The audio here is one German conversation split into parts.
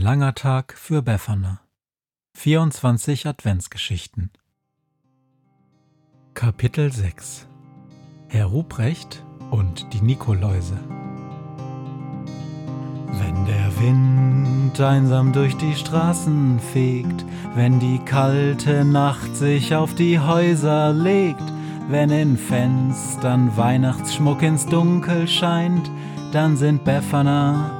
langer Tag für Befana. 24 Adventsgeschichten. Kapitel 6 Herr Ruprecht und die Nikoläuse. Wenn der Wind einsam durch die Straßen fegt, wenn die kalte Nacht sich auf die Häuser legt, wenn in Fenstern Weihnachtsschmuck ins Dunkel scheint, dann sind Befana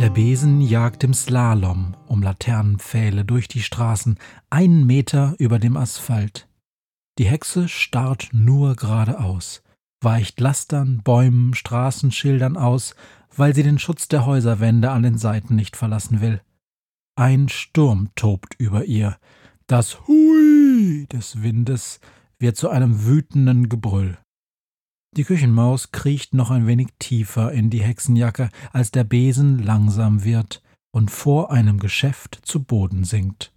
Der Besen jagt im Slalom um Laternenpfähle durch die Straßen, einen Meter über dem Asphalt. Die Hexe starrt nur geradeaus, weicht Lastern, Bäumen, Straßenschildern aus, weil sie den Schutz der Häuserwände an den Seiten nicht verlassen will. Ein Sturm tobt über ihr. Das Hui des Windes wird zu einem wütenden Gebrüll. Die Küchenmaus kriecht noch ein wenig tiefer in die Hexenjacke, als der Besen langsam wird und vor einem Geschäft zu Boden sinkt.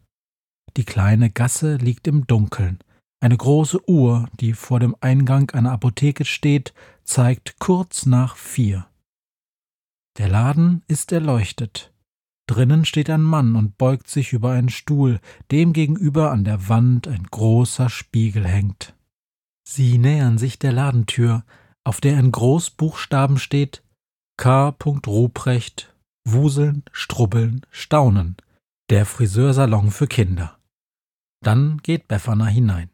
Die kleine Gasse liegt im Dunkeln. Eine große Uhr, die vor dem Eingang einer Apotheke steht, zeigt kurz nach vier. Der Laden ist erleuchtet. Drinnen steht ein Mann und beugt sich über einen Stuhl, dem gegenüber an der Wand ein großer Spiegel hängt. Sie nähern sich der Ladentür, auf der in Großbuchstaben steht K. Ruprecht, Wuseln, Strubbeln, Staunen, der Friseursalon für Kinder. Dann geht Befana hinein.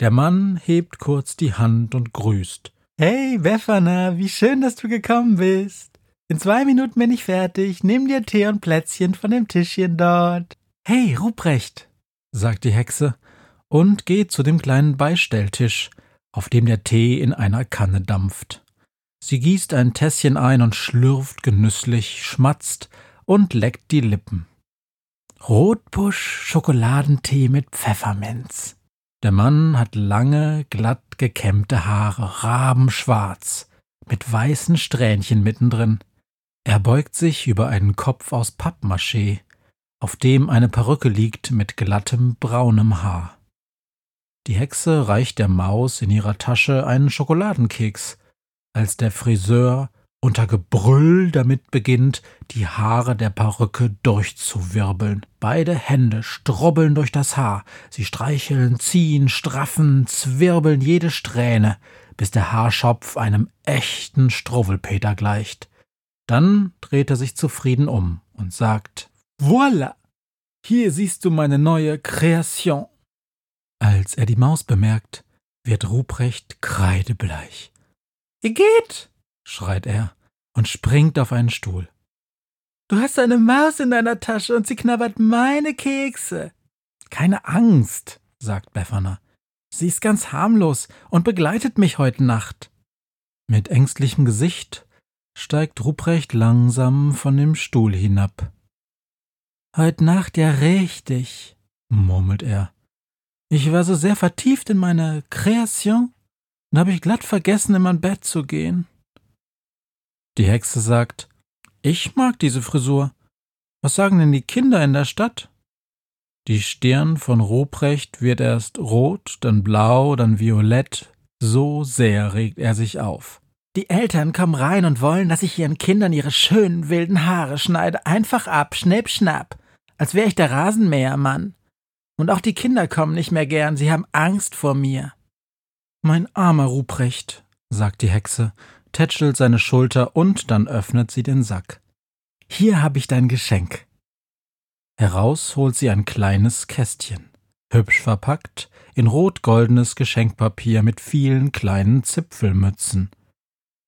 Der Mann hebt kurz die Hand und grüßt. Hey, Befana, wie schön, dass du gekommen bist. In zwei Minuten bin ich fertig. Nimm dir Tee und Plätzchen von dem Tischchen dort. Hey, Ruprecht, sagt die Hexe und geht zu dem kleinen Beistelltisch, auf dem der Tee in einer Kanne dampft. Sie gießt ein Tässchen ein und schlürft genüsslich, schmatzt und leckt die Lippen. Rotbusch Schokoladentee mit Pfefferminz. Der Mann hat lange, glatt gekämmte Haare, rabenschwarz, mit weißen Strähnchen mittendrin. Er beugt sich über einen Kopf aus Pappmaché, auf dem eine Perücke liegt mit glattem, braunem Haar. Die Hexe reicht der Maus in ihrer Tasche einen Schokoladenkeks, als der Friseur unter Gebrüll damit beginnt, die Haare der Perücke durchzuwirbeln. Beide Hände strubbeln durch das Haar, sie streicheln, ziehen, straffen, zwirbeln jede Strähne, bis der Haarschopf einem echten Struwwelpeter gleicht. Dann dreht er sich zufrieden um und sagt Voila! Hier siehst du meine neue Kreation. Als er die Maus bemerkt, wird Ruprecht kreidebleich. Ihr geht, schreit er und springt auf einen Stuhl. Du hast eine Maus in deiner Tasche und sie knabbert meine Kekse. Keine Angst, sagt Befana. Sie ist ganz harmlos und begleitet mich heute Nacht. Mit ängstlichem Gesicht steigt Ruprecht langsam von dem Stuhl hinab. Heut Nacht ja richtig, murmelt er. Ich war so sehr vertieft in meine Kreation, dann habe ich glatt vergessen, in mein Bett zu gehen. Die Hexe sagt, ich mag diese Frisur. Was sagen denn die Kinder in der Stadt? Die Stirn von Ruprecht wird erst rot, dann blau, dann violett. So sehr regt er sich auf. Die Eltern kommen rein und wollen, dass ich ihren Kindern ihre schönen wilden Haare schneide. Einfach ab, schnipp, schnapp. Als wäre ich der Rasenmähermann. Und auch die Kinder kommen nicht mehr gern, sie haben Angst vor mir. Mein armer Ruprecht, sagt die Hexe, tätschelt seine Schulter und dann öffnet sie den Sack. Hier habe ich dein Geschenk. Heraus holt sie ein kleines Kästchen, hübsch verpackt, in rot-goldenes Geschenkpapier mit vielen kleinen Zipfelmützen.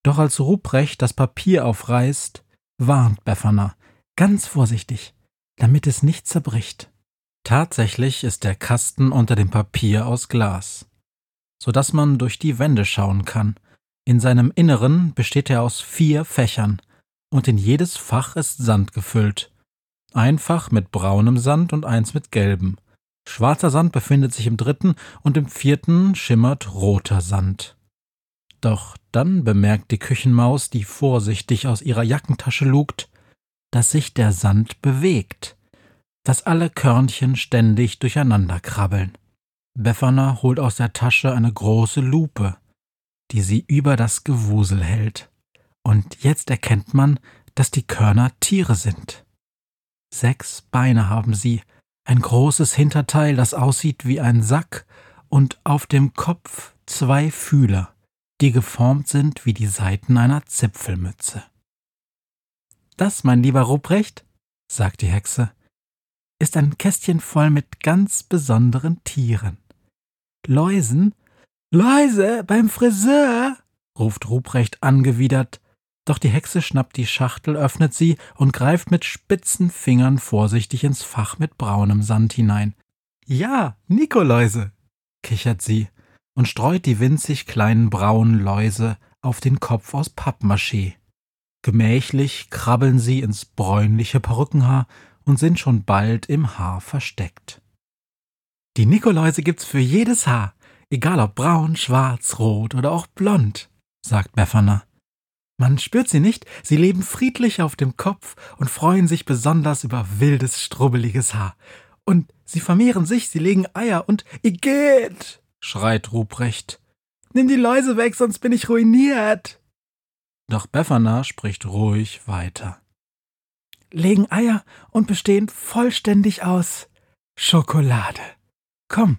Doch als Ruprecht das Papier aufreißt, warnt Befana, ganz vorsichtig, damit es nicht zerbricht. Tatsächlich ist der Kasten unter dem Papier aus Glas, so dass man durch die Wände schauen kann. In seinem Inneren besteht er aus vier Fächern, und in jedes Fach ist Sand gefüllt. Ein Fach mit braunem Sand und eins mit gelbem. Schwarzer Sand befindet sich im dritten und im vierten schimmert roter Sand. Doch dann bemerkt die Küchenmaus, die vorsichtig aus ihrer Jackentasche lugt, dass sich der Sand bewegt, dass alle Körnchen ständig durcheinander krabbeln. Befana holt aus der Tasche eine große Lupe, die sie über das Gewusel hält. Und jetzt erkennt man, dass die Körner Tiere sind. Sechs Beine haben sie, ein großes Hinterteil, das aussieht wie ein Sack, und auf dem Kopf zwei Fühler, die geformt sind wie die Seiten einer Zipfelmütze. Das, mein lieber Ruprecht, sagt die Hexe, ist ein Kästchen voll mit ganz besonderen Tieren. Läusen? Läuse beim Friseur? ruft Ruprecht angewidert doch die Hexe schnappt die Schachtel, öffnet sie und greift mit spitzen Fingern vorsichtig ins Fach mit braunem Sand hinein. Ja, Nikoläuse, kichert sie und streut die winzig kleinen braunen Läuse auf den Kopf aus Pappmaché. Gemächlich krabbeln sie ins bräunliche Perückenhaar und sind schon bald im Haar versteckt. Die Nikoläuse gibt's für jedes Haar, egal ob braun, schwarz, rot oder auch blond, sagt Befana. Man spürt sie nicht, sie leben friedlich auf dem Kopf und freuen sich besonders über wildes, strubbeliges Haar. Und sie vermehren sich, sie legen Eier und Igitt, schreit Ruprecht. Nimm die Läuse weg, sonst bin ich ruiniert. Doch Befana spricht ruhig weiter. Legen Eier und bestehen vollständig aus Schokolade. Komm,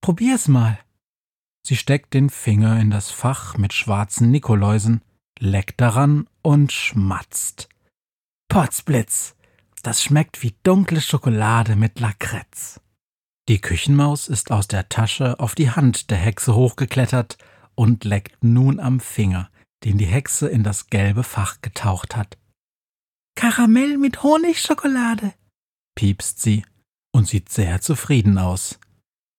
probier's mal. Sie steckt den Finger in das Fach mit schwarzen Nikoläusen leckt daran und schmatzt. Potzblitz! Das schmeckt wie dunkle Schokolade mit Lakritz. Die Küchenmaus ist aus der Tasche auf die Hand der Hexe hochgeklettert und leckt nun am Finger, den die Hexe in das gelbe Fach getaucht hat. Karamell mit Honigschokolade, piepst sie und sieht sehr zufrieden aus.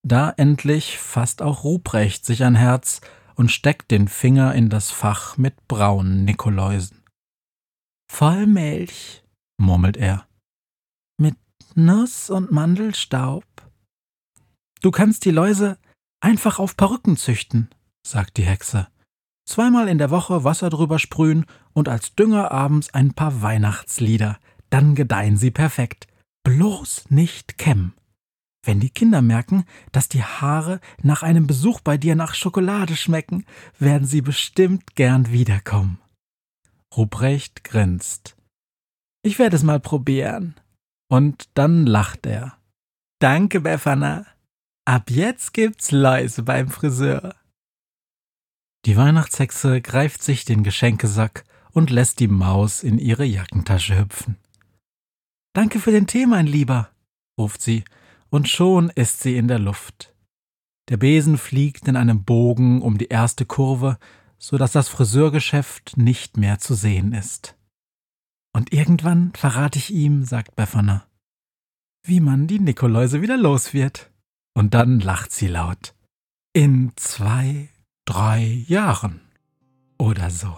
Da endlich fasst auch Ruprecht sich ein Herz und steckt den Finger in das Fach mit braunen Nikoläusen. Voll Milch, murmelt er. Mit Nuss und Mandelstaub. Du kannst die Läuse einfach auf Perücken züchten, sagt die Hexe. Zweimal in der Woche Wasser drüber sprühen und als Dünger abends ein paar Weihnachtslieder. Dann gedeihen sie perfekt. Bloß nicht kämmen. Wenn die Kinder merken, dass die Haare nach einem Besuch bei dir nach Schokolade schmecken, werden sie bestimmt gern wiederkommen. Ruprecht grinst. Ich werde es mal probieren. Und dann lacht er. Danke, Befana. Ab jetzt gibt's Läuse beim Friseur. Die Weihnachtshexe greift sich den Geschenkesack und lässt die Maus in ihre Jackentasche hüpfen. Danke für den Tee, mein Lieber, ruft sie und schon ist sie in der Luft. Der Besen fliegt in einem Bogen um die erste Kurve, so dass das Friseurgeschäft nicht mehr zu sehen ist. Und irgendwann verrate ich ihm, sagt Befana, wie man die Nikoläuse wieder los wird. Und dann lacht sie laut. In zwei, drei Jahren oder so.